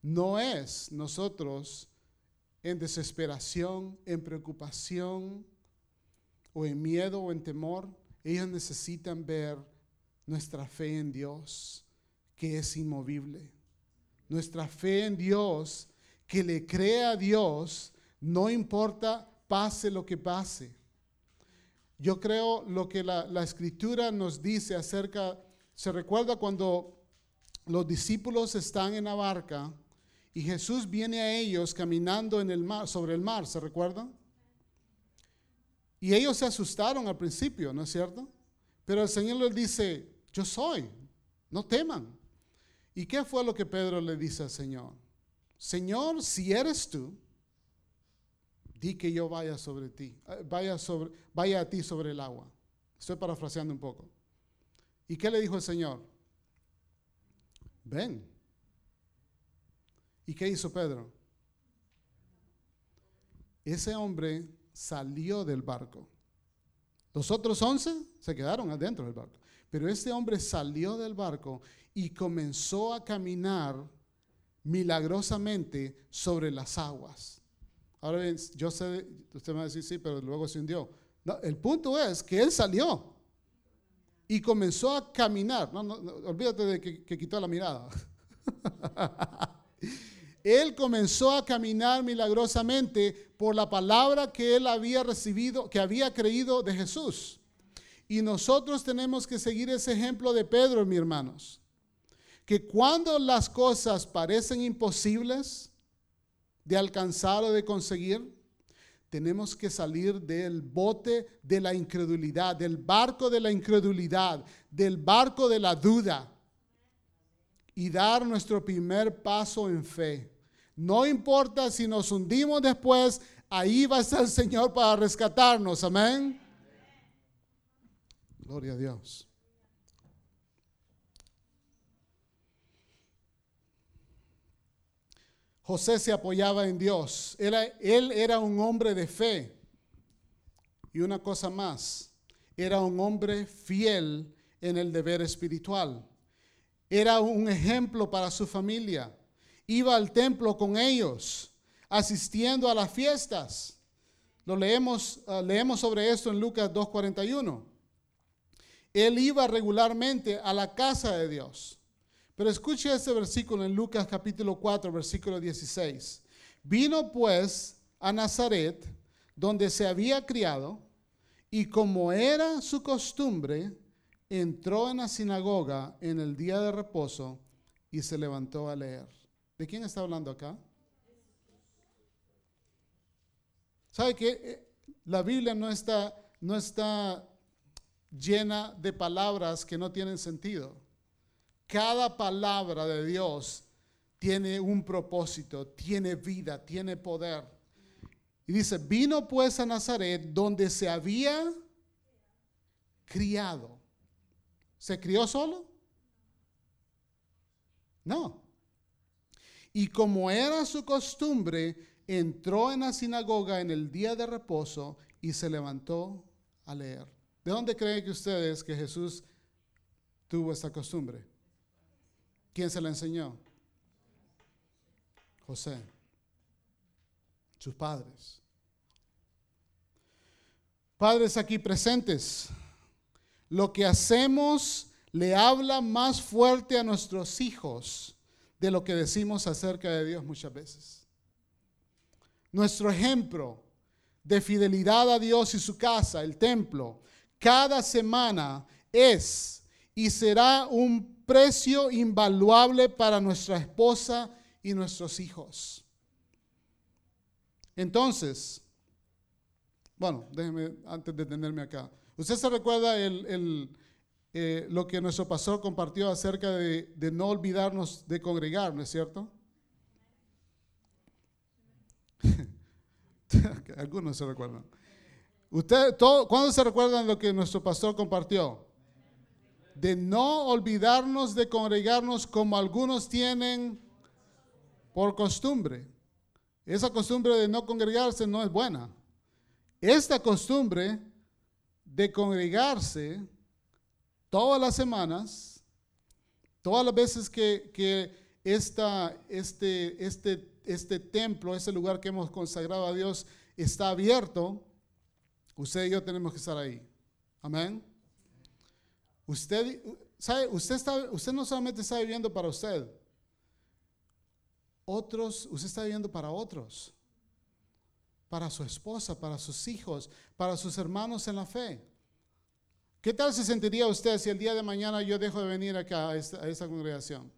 no es nosotros en desesperación, en preocupación o en miedo o en temor. Ellos necesitan ver nuestra fe en Dios, que es inmovible. Nuestra fe en Dios, que le crea a Dios, no importa pase lo que pase. Yo creo lo que la, la escritura nos dice acerca, se recuerda cuando los discípulos están en la barca y Jesús viene a ellos caminando en el mar, sobre el mar, ¿se recuerdan? Y ellos se asustaron al principio, ¿no es cierto? Pero el Señor les dice, yo soy, no teman. ¿Y qué fue lo que Pedro le dice al Señor? Señor, si eres tú, di que yo vaya sobre ti, eh, vaya, sobre, vaya a ti sobre el agua. Estoy parafraseando un poco. ¿Y qué le dijo el Señor? Ven. ¿Y qué hizo Pedro? Ese hombre salió del barco. Los otros once se quedaron adentro del barco. Pero este hombre salió del barco y comenzó a caminar milagrosamente sobre las aguas. Ahora bien, yo sé, usted me va a decir, sí, pero luego se hundió. el punto es que él salió. y comenzó a caminar. No, olvídate de que, que quitó la mirada. [LAUGHS] él comenzó a caminar milagrosamente por la palabra que él había recibido, que había creído de Jesús. Y nosotros tenemos que seguir ese ejemplo de Pedro, mis hermanos. Que cuando las cosas parecen imposibles de alcanzar o de conseguir, tenemos que salir del bote de la incredulidad, del barco de la incredulidad, del barco de la duda y dar nuestro primer paso en fe. No importa si nos hundimos después, ahí va a estar el Señor para rescatarnos. Amén. Gloria a Dios. José se apoyaba en Dios. él era un hombre de fe. Y una cosa más, era un hombre fiel en el deber espiritual. Era un ejemplo para su familia. Iba al templo con ellos, asistiendo a las fiestas. Lo leemos, ah, leemos sobre esto en Lucas 2.41. Él iba regularmente a la casa de Dios. Pero escuche este versículo en Lucas capítulo 4, versículo 16. Vino pues a Nazaret, donde se había criado, y como era su costumbre, entró en la sinagoga en el día de reposo y se levantó a leer. ¿De quién está hablando acá? ¿Sabe que eh, la Biblia no está, no está llena de palabras que no tienen sentido? Cada palabra de Dios tiene un propósito, tiene vida, tiene poder. Y dice, vino pues a Nazaret donde se había criado. ¿Se crió solo? No. Y como era su costumbre, entró en la sinagoga en el día de reposo y se levantó a leer. ¿De dónde creen que ustedes que Jesús tuvo esta costumbre? ¿Quién se la enseñó? José. Sus padres. Padres aquí presentes, lo que hacemos le habla más fuerte a nuestros hijos de lo que decimos acerca de Dios muchas veces. Nuestro ejemplo de fidelidad a Dios y su casa, el templo, cada semana es y será un precio invaluable para nuestra esposa y nuestros hijos. Entonces, bueno, déjeme antes de tenerme acá. ¿Usted se recuerda el, eh, lo que nuestro pastor compartió acerca de, no olvidarnos de congregar, ¿no es cierto? [LAUGHS] Algunos se recuerdan. ¿Usted, ¿Cuándo se recuerdan lo que nuestro pastor compartió? de no olvidarnos de congregarnos como algunos tienen por costumbre. Esa costumbre de no congregarse no es buena. Esta costumbre de congregarse todas las semanas, todas las veces que, que esta, este, este, este templo, ese lugar que hemos consagrado a Dios está abierto, usted y yo tenemos que estar ahí. Amén. Usted, ¿sabe? Usted, está, usted no solamente está viviendo para usted, otros, usted está viviendo para otros, para su esposa, para sus hijos, para sus hermanos en la fe. ¿Qué tal se sentiría usted si el día de mañana yo dejo de venir acá a esta, congregación?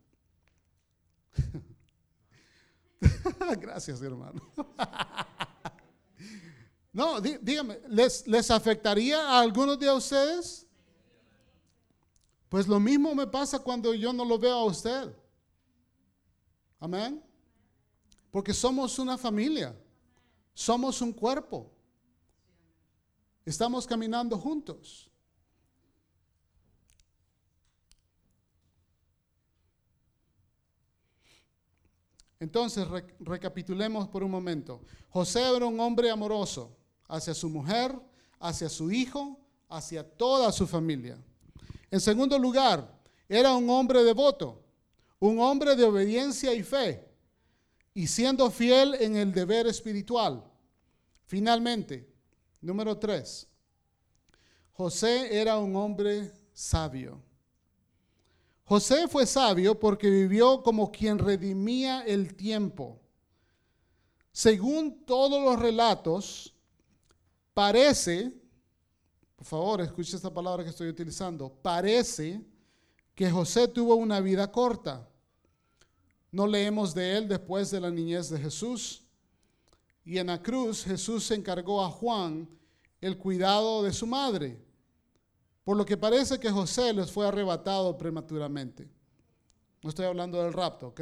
[LAUGHS] Gracias, hermano. [LAUGHS] no, dígame, ¿les, ¿les afectaría a algunos de ustedes? Pues lo mismo me pasa cuando yo no lo veo a usted. Amén. Porque somos una familia. Somos un cuerpo. Estamos caminando juntos. Entonces, recapitulemos por un momento. José era un hombre amoroso hacia su mujer, hacia su hijo, hacia toda su familia. En segundo lugar, era un hombre devoto, un hombre de obediencia y fe, y siendo fiel en el deber espiritual. Finalmente, número tres, José era un hombre sabio. José fue sabio porque vivió como quien redimía el tiempo. Según todos los relatos, parece, por favor, escuche esta palabra que estoy utilizando, parece que José tuvo una vida corta. No leemos de él después de la niñez de Jesús. Y en la cruz Jesús encargó a Juan el cuidado de su madre. Por lo que parece que José les fue arrebatado prematuramente. No estoy hablando del rapto, ¿ok?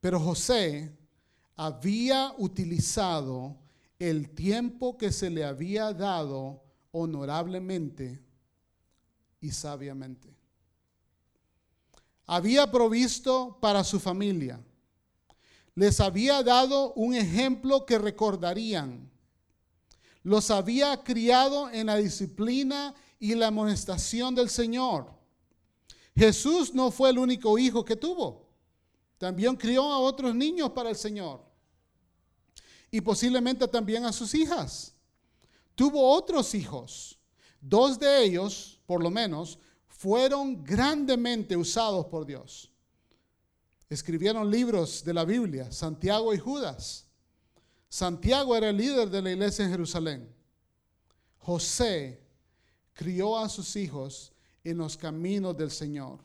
Pero José había utilizado el tiempo que se le había dado honorablemente y sabiamente. Había provisto para su familia. Les había dado un ejemplo que recordarían los había criado en la disciplina y la amonestación del Señor. Jesús no fue el único hijo que tuvo. También crió a otros niños para el Señor. Y posiblemente también a sus hijas. Tuvo otros hijos. Dos de ellos, por lo menos, fueron grandemente usados por Dios. Escribieron libros de la Biblia, Santiago y Judas. Santiago era el líder de la iglesia en Jerusalén. José crió a sus hijos en los caminos del Señor.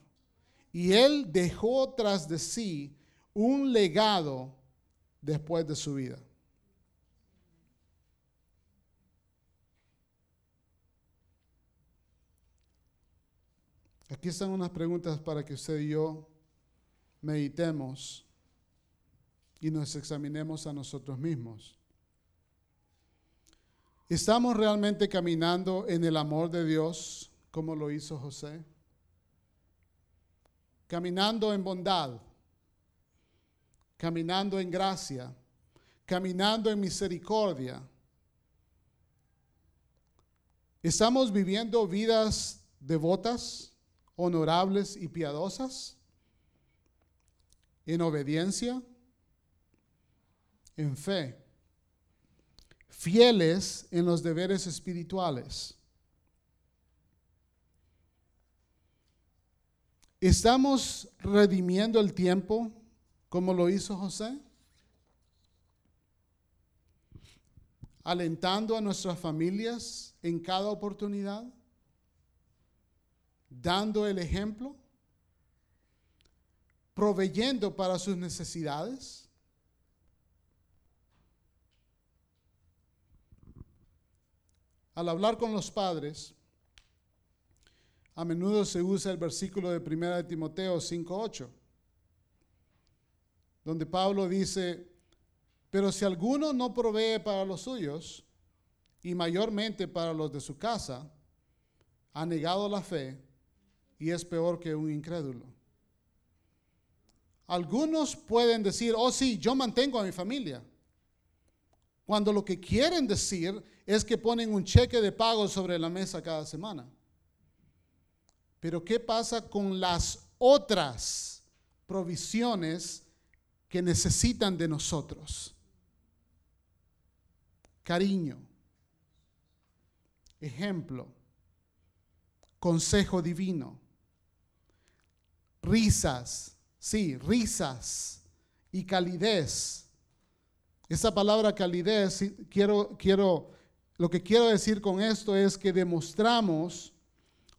Y él dejó tras de sí un legado después de su vida. Aquí están unas preguntas para que usted y yo meditemos y nos examinemos a nosotros mismos. ¿Estamos realmente caminando en el amor de Dios como lo hizo José? Caminando en bondad, caminando en gracia, caminando en misericordia. ¿Estamos viviendo vidas devotas, honorables y piadosas? ¿En obediencia? en fe, fieles en los deberes espirituales. ¿Estamos redimiendo el tiempo como lo hizo José? Alentando a nuestras familias en cada oportunidad, dando el ejemplo, proveyendo para sus necesidades. Al hablar con los padres, a menudo se usa el versículo de 1 de Timoteo 5:8, donde Pablo dice, pero si alguno no provee para los suyos, y mayormente para los de su casa, ha negado la fe y es peor que un incrédulo. Algunos pueden decir, oh sí, yo mantengo a mi familia, cuando lo que quieren decir es que ponen un cheque de pago sobre la mesa cada semana. Pero ¿qué pasa con las otras provisiones que necesitan de nosotros? Cariño, ejemplo, consejo divino, risas, sí, risas y calidez. Esa palabra calidez, quiero, quiero lo que quiero decir con esto es que demostramos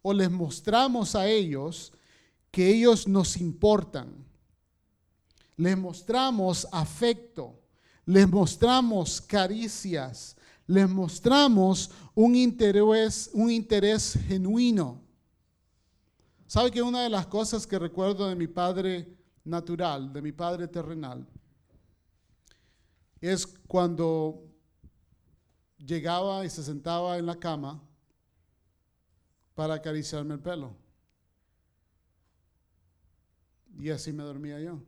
o les mostramos a ellos que ellos nos importan. Les mostramos afecto, les mostramos caricias, les mostramos un interés, un interés genuino. ¿Sabe que una de las cosas que recuerdo de mi padre natural, de mi padre terrenal, es cuando llegaba y se sentaba en la cama para acariciarme el pelo. Y así me dormía yo.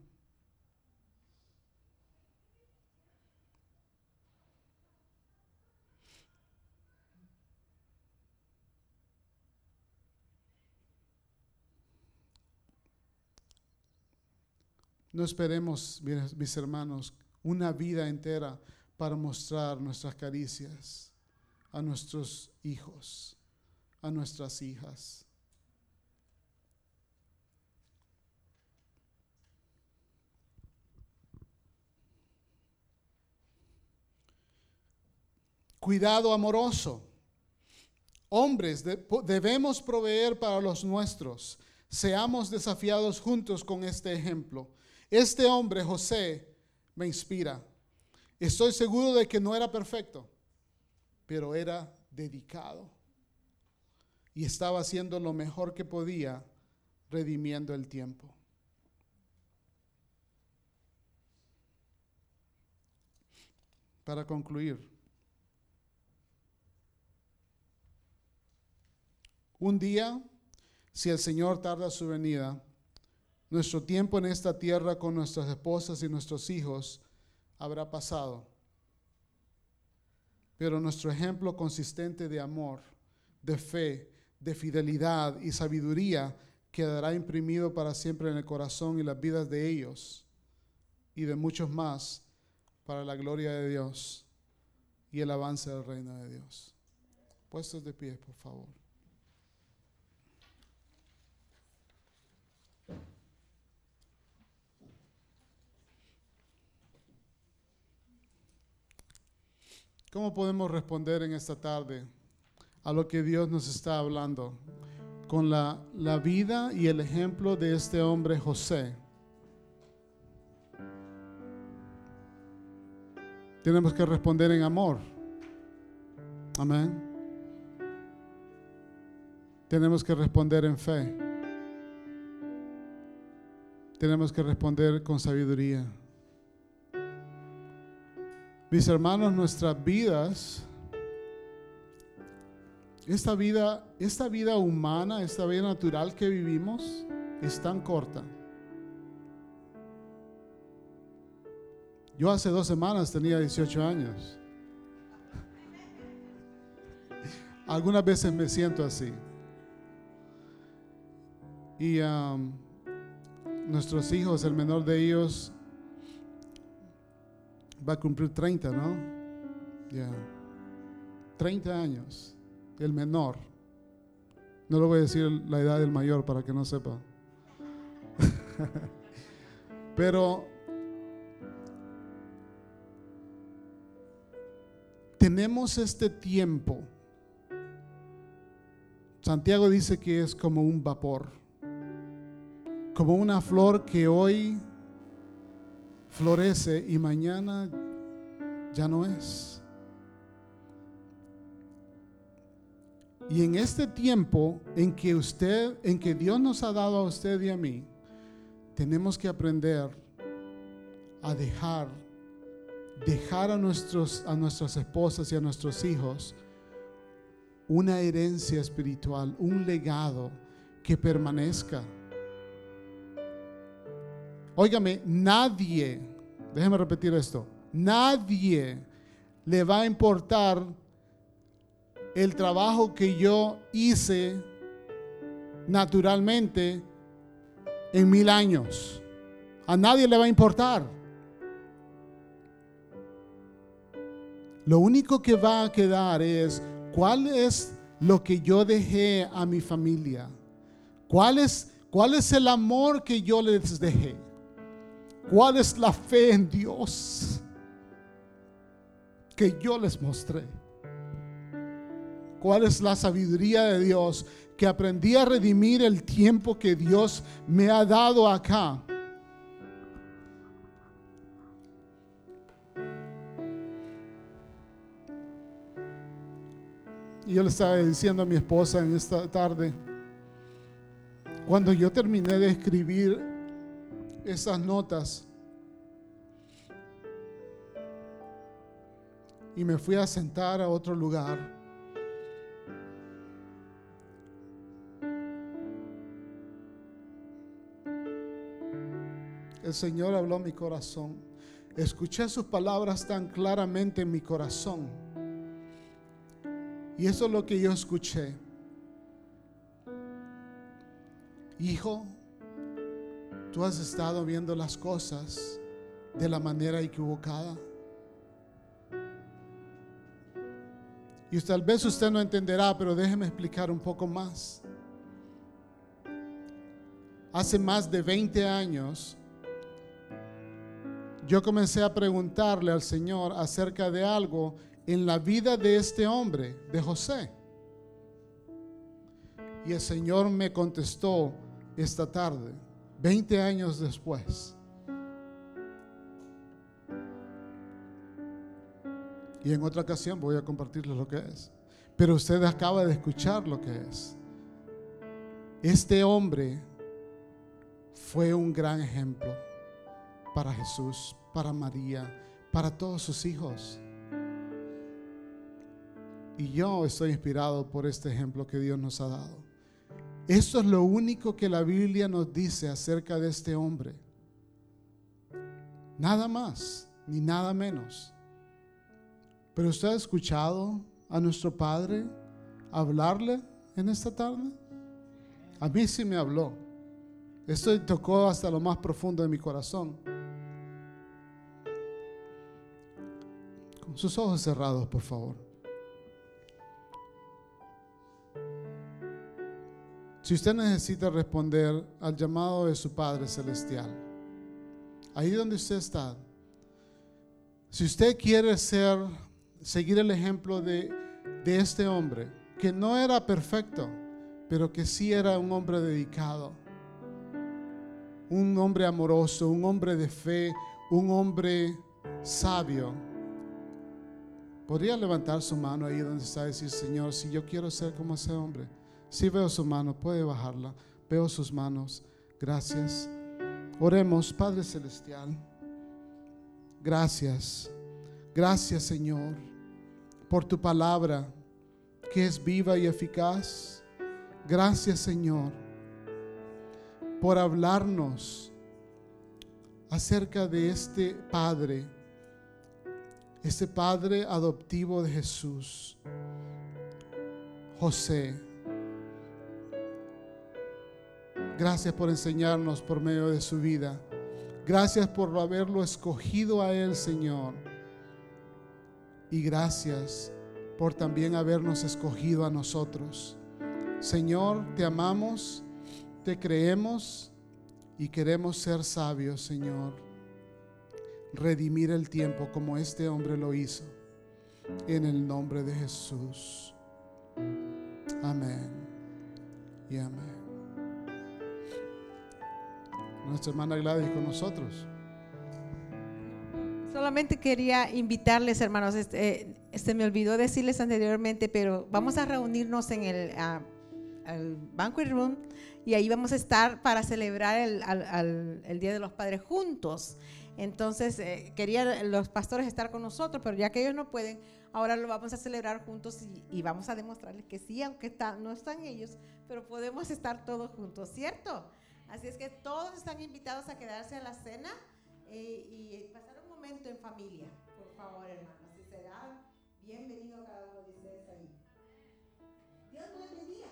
No esperemos, mis hermanos, una vida entera para mostrar nuestras caricias a nuestros hijos, a nuestras hijas. Cuidado amoroso. Hombres, debemos proveer para los nuestros. Seamos desafiados juntos con este ejemplo. Este hombre, José, me inspira. Estoy seguro de que no era perfecto, pero era dedicado. Y estaba haciendo lo mejor que podía, redimiendo el tiempo. Para concluir, Un día, si el Señor tarda su venida, nuestro tiempo en esta tierra con nuestras esposas y nuestros hijos habrá pasado. Pero nuestro ejemplo consistente de amor, de fe, de fidelidad y sabiduría quedará imprimido para siempre en el corazón y las vidas de ellos y de muchos más para la gloria de Dios y el avance del reino de Dios. Puestos de pie, por favor. ¿Cómo podemos responder en esta tarde a lo que Dios nos está hablando? Con la, la vida y el ejemplo de este hombre José. Tenemos que responder en amor. Amén. Tenemos que responder en fe. Tenemos que responder con sabiduría. Mis hermanos, nuestras vidas, esta vida, esta vida humana, esta vida natural que vivimos, es tan corta. Yo hace dos semanas tenía 18 años. Algunas veces me siento así. Y um, nuestros hijos, el menor de ellos, va a cumplir 30, ¿no? Ya. 30 años, el menor. No le voy a decir la edad del mayor para que no sepa. [LAUGHS] Pero tenemos este tiempo. Santiago dice que es como un vapor, como una flor que hoy florece y mañana ya no es. Y en este tiempo en que usted, en que Dios nos ha dado a usted y a mí, tenemos que aprender a dejar, dejar a, nuestros, a nuestras esposas y a nuestros hijos una herencia espiritual, un legado que permanezca Óigame, nadie, déjeme repetir esto, nadie le va a importar el trabajo que yo hice naturalmente en mil años. A nadie le va a importar. Lo único que va a quedar es cuál es lo que yo dejé a mi familia. ¿Cuál es, cuál es el amor que yo les dejé? ¿Cuál es la fe en Dios que yo les mostré? ¿Cuál es la sabiduría de Dios que aprendí a redimir el tiempo que Dios me ha dado acá? Y yo le estaba diciendo a mi esposa en esta tarde, cuando yo terminé de escribir esas notas y me fui a sentar a otro lugar. El Señor habló a mi corazón. Escuché sus palabras tan claramente en mi corazón. Y eso es lo que yo escuché. Hijo, Tú has estado viendo las cosas de la manera equivocada. Y tal vez usted no entenderá, pero déjeme explicar un poco más. Hace más de 20 años, yo comencé a preguntarle al Señor acerca de algo en la vida de este hombre, de José. Y el Señor me contestó esta tarde, 20 años después. Y en otra ocasión voy a compartirles lo que es. Pero usted acaba de escuchar lo que es. Este hombre fue un gran ejemplo para Jesús, para María, para todos sus hijos. Y yo estoy inspirado por este ejemplo que Dios nos ha dado. Esto es lo único que la Biblia nos dice acerca de este hombre. Nada más, ni nada menos. Pero usted ha escuchado a nuestro Padre hablarle en esta tarde. A mí sí me habló. Esto tocó hasta lo más profundo de mi corazón. Con sus ojos cerrados, por favor. Si usted necesita responder al llamado de su Padre Celestial, ahí donde usted está, si usted quiere ser seguir el ejemplo de, de este hombre, que no era perfecto, pero que sí era un hombre dedicado, un hombre amoroso, un hombre de fe, un hombre sabio. Podría levantar su mano ahí donde está y decir, Señor, si yo quiero ser como ese hombre. Si veo su mano, puede bajarla. Veo sus manos. Gracias. Oremos, Padre Celestial. Gracias. Gracias, Señor por tu palabra que es viva y eficaz. Gracias Señor por hablarnos acerca de este Padre, este Padre adoptivo de Jesús, José. Gracias por enseñarnos por medio de su vida. Gracias por haberlo escogido a Él, Señor y gracias por también habernos escogido a nosotros. Señor, te amamos, te creemos y queremos ser sabios, Señor. Redimir el tiempo como este hombre lo hizo. En el nombre de Jesús. Amén. Y amén. Nuestra hermana Gladys con nosotros. Solamente quería invitarles, hermanos, este, este, me olvidó decirles anteriormente, pero vamos a reunirnos en el, banquet room y ahí vamos a estar para celebrar el, Día de los Padres juntos. Entonces, eh, querían los pastores estar con nosotros, pero ya que ellos no pueden, ahora lo vamos a celebrar juntos y, vamos a demostrarles que sí, aunque no están ellos, pero podemos estar todos juntos, ¿cierto? Así es que todos están invitados a quedarse a la cena eh, y pasar un momento en familia, por favor, hermanos. Y será bienvenido cada uno de ustedes ahí. Dios los bendiga.